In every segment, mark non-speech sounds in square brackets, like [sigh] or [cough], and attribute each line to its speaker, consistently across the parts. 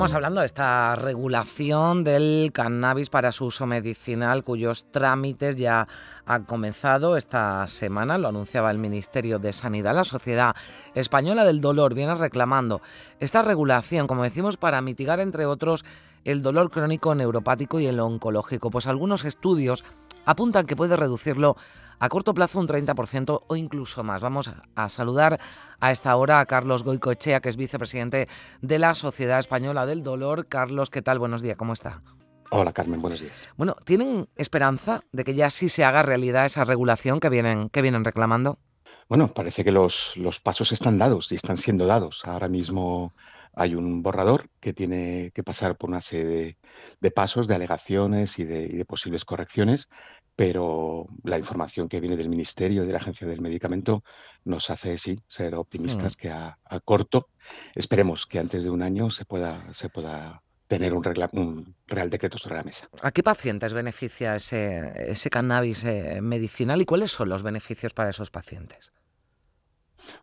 Speaker 1: Seguimos hablando de esta regulación del cannabis para su uso medicinal, cuyos trámites ya han comenzado esta semana, lo anunciaba el Ministerio de Sanidad. La Sociedad Española del Dolor viene reclamando esta regulación, como decimos, para mitigar, entre otros, el dolor crónico neuropático y el oncológico. Pues algunos estudios apuntan que puede reducirlo a corto plazo un 30% o incluso más. Vamos a saludar a esta hora a Carlos Goicoechea, que es vicepresidente de la Sociedad Española del Dolor. Carlos, ¿qué tal? Buenos días, ¿cómo está?
Speaker 2: Hola Carmen, buenos días.
Speaker 1: Bueno, ¿tienen esperanza de que ya sí se haga realidad esa regulación que vienen, que vienen reclamando?
Speaker 2: Bueno, parece que los, los pasos están dados y están siendo dados. Ahora mismo hay un borrador que tiene que pasar por una serie de, pasos, de alegaciones y de, posibles correcciones, pero la información que viene del Ministerio y de la Agencia del Medicamento nos hace, sí, ser optimistas mm. que a, corto, esperemos que antes de un año se pueda, se pueda tener un, real decreto sobre la mesa.
Speaker 1: ¿A qué pacientes beneficia ese, ese cannabis eh, medicinal y cuáles son los beneficios para esos pacientes?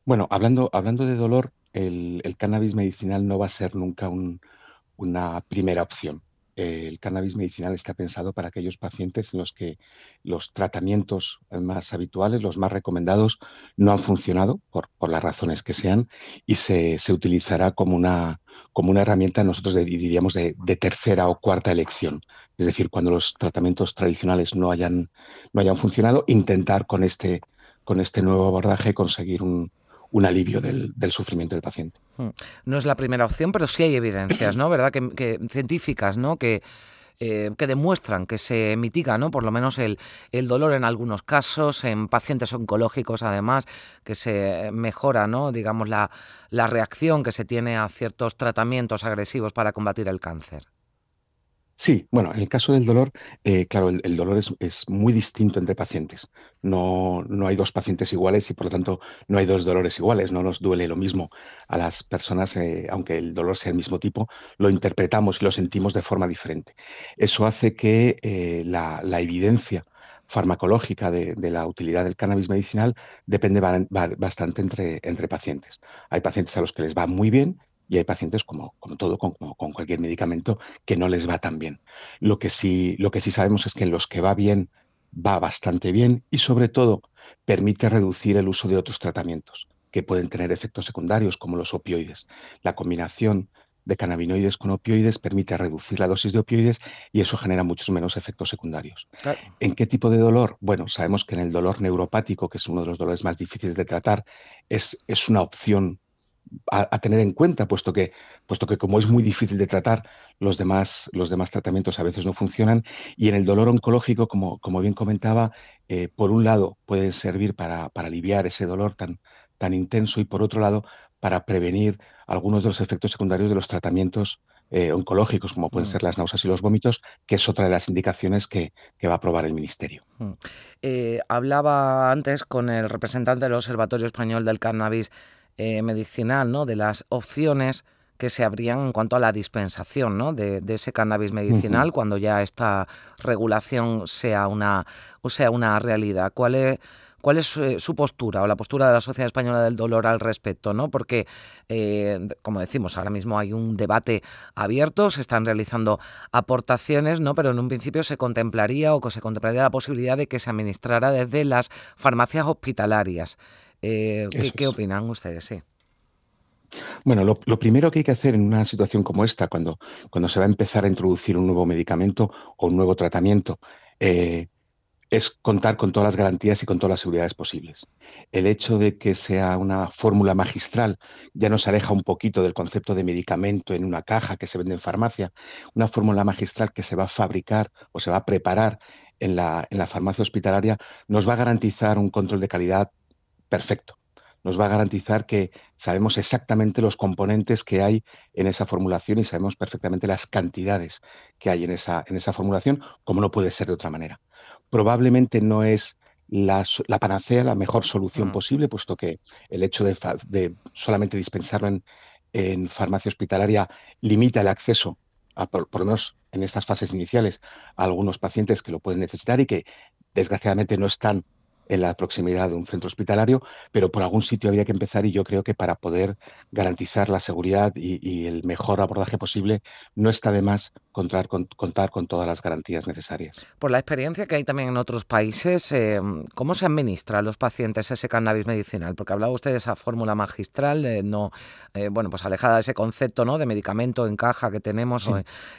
Speaker 2: Bueno, hablando, hablando de dolor, el, cannabis medicinal no va a ser nunca una primera opción. El cannabis medicinal está pensado para aquellos pacientes en los que los tratamientos más habituales, los más recomendados, no han funcionado por, las razones que sean y se, utilizará como una, como una herramienta, nosotros diríamos, de, tercera o cuarta elección. Es decir, cuando los tratamientos tradicionales no hayan, no hayan funcionado, intentar con este, con este nuevo abordaje conseguir un, un alivio del, sufrimiento del paciente. Hmm.
Speaker 1: No es la primera opción, pero sí hay evidencias, ¿no? ¿Verdad? Que, científicas, ¿no? Que, eh, que demuestran que se mitiga, ¿no? Por lo menos el, el, dolor en algunos casos, en pacientes oncológicos además, que se mejora, ¿no? Digamos, la, la reacción que se tiene a ciertos tratamientos agresivos para combatir el cáncer.
Speaker 2: Sí, bueno, en el caso del dolor, eh, claro, el, dolor es, muy distinto entre pacientes. No, no hay dos pacientes iguales y por lo tanto no hay dos dolores iguales. No nos duele lo mismo a las personas, eh, aunque el dolor sea el mismo tipo, lo interpretamos y lo sentimos de forma diferente. Eso hace que eh, la, evidencia farmacológica de, la utilidad del cannabis medicinal depende bastante entre, entre pacientes. Hay pacientes a los que les va muy bien y hay pacientes, como, como todo, con, con, cualquier medicamento, que no les va tan bien. Lo que, sí, lo que sí sabemos es que en los que va bien, va bastante bien y sobre todo permite reducir el uso de otros tratamientos que pueden tener efectos secundarios, como los opioides. La combinación de cannabinoides con opioides permite reducir la dosis de opioides y eso genera muchos menos efectos secundarios. ¿En qué tipo de dolor? Bueno, sabemos que en el dolor neuropático, que es uno de los dolores más difíciles de tratar, es, es una opción a, tener en cuenta, puesto que, puesto que como es muy difícil de tratar, los demás, los demás tratamientos a veces no funcionan. Y en el dolor oncológico, como, como bien comentaba, eh, por un lado pueden servir para, para, aliviar ese dolor tan, tan intenso y por otro lado para prevenir algunos de los efectos secundarios de los tratamientos eh, oncológicos, como pueden mm. ser las náuseas y los vómitos, que es otra de las indicaciones que, va a aprobar el Ministerio. Mm.
Speaker 1: Eh, hablaba antes con el representante del Observatorio Español del Cannabis eh, medicinal, ¿no? de las opciones que se abrían en cuanto a la dispensación ¿no? de, ese cannabis medicinal cuando ya esta regulación sea una, o sea una realidad. ¿Cuál es, cuál es eh, su postura o la postura de la Sociedad Española del Dolor al respecto? ¿no? Porque, eh, como decimos, ahora mismo hay un debate abierto, se están realizando aportaciones, ¿no? pero en un principio se contemplaría o que se contemplaría la posibilidad de que se administrara desde las farmacias hospitalarias. Eh, ¿qué, opinan ustedes? Sí.
Speaker 2: Bueno, lo, primero que hay que hacer en una situación como esta, cuando, cuando se va a empezar a introducir un nuevo medicamento o un nuevo tratamiento, eh, es contar con todas las garantías y con todas las seguridades posibles. El hecho de que sea una fórmula magistral ya nos aleja un poquito del concepto de medicamento en una caja que se vende en farmacia, una fórmula magistral que se va a fabricar o se va a preparar en la, en la farmacia hospitalaria, nos va a garantizar un control de calidad perfecto. Nos va a garantizar que sabemos exactamente los componentes que hay en esa formulación y sabemos perfectamente las cantidades que hay en esa, en esa formulación, como no puede ser de otra manera. Probablemente no es la, panacea, la mejor solución posible, puesto que el hecho de, solamente dispensarlo en, en farmacia hospitalaria limita el acceso, a, por, por, lo menos en estas fases iniciales, a algunos pacientes que lo pueden necesitar y que desgraciadamente no están en la proximidad de un centro hospitalario, pero por algún sitio había que empezar y yo creo que para poder garantizar la seguridad y, el mejor abordaje posible no está de más contar con, contar con todas las garantías necesarias.
Speaker 1: Por la experiencia que hay también en otros países, eh, ¿cómo se administra a los pacientes ese cannabis medicinal? Porque hablaba usted de esa fórmula magistral, eh, no, eh, bueno, pues alejada de ese concepto ¿no? de medicamento en caja que tenemos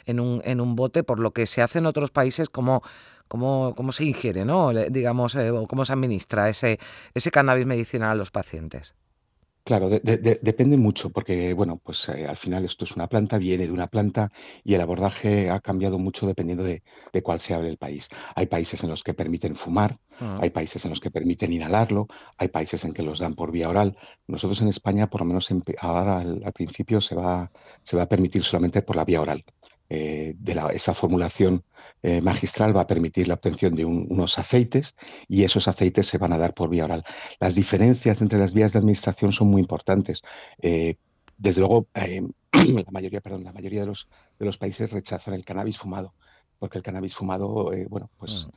Speaker 1: en, un, en un bote, por lo que se hace en otros países como cómo, cómo se ingiere, ¿no? digamos, eh, cómo se administra ese, ese cannabis medicinal a los pacientes.
Speaker 2: Claro, depende mucho, porque bueno, pues eh, al final esto es una planta, viene de una planta y el abordaje ha cambiado mucho dependiendo de, cuál sea el país. Hay países en los que permiten fumar, ah. hay países en los que permiten inhalarlo, hay países en que los dan por vía oral. Nosotros en España, por lo menos ahora al, al, principio, se va, se va a permitir solamente por la vía oral. Eh, de esa formulación eh, magistral va a permitir la obtención de unos aceites y esos aceites se van a dar por vía oral. Las diferencias entre las vías de administración son muy importantes. Eh, desde luego, [clears throat] la mayoría, perdón, la mayoría de los, de los países rechazan el cannabis fumado, porque el cannabis fumado, bueno, pues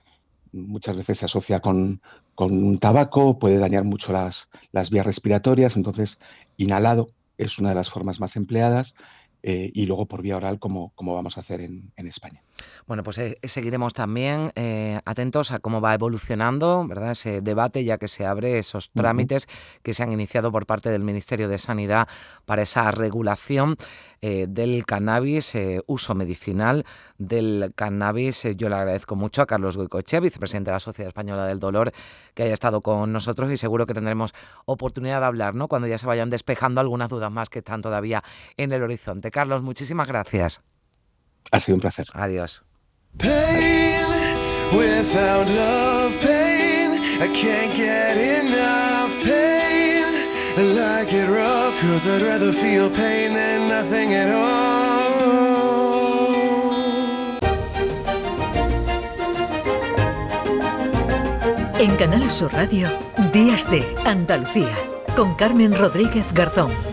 Speaker 2: mm. muchas veces se asocia con, con, un tabaco, puede dañar mucho las, las vías respiratorias, entonces inhalado es una de las formas más empleadas eh, y luego por vía oral como, como vamos a hacer en, en España.
Speaker 1: Bueno, pues eh, seguiremos también eh, atentos a cómo va evolucionando ¿verdad? ese debate, ya que se abre esos trámites que se han iniciado por parte del Ministerio de Sanidad para esa regulación del cannabis, uso medicinal del cannabis. yo le agradezco mucho a Carlos Goicoechea, vicepresidente de la Sociedad Española del Dolor, que haya estado con nosotros y seguro que tendremos oportunidad de hablar ¿no? cuando ya se vayan despejando algunas dudas más que están todavía en el horizonte. Carlos, muchísimas gracias.
Speaker 2: Ha sido un placer.
Speaker 1: Adiós.
Speaker 3: En Canal Sur Radio, Días de Andalucía, con Carmen Rodríguez Garzón.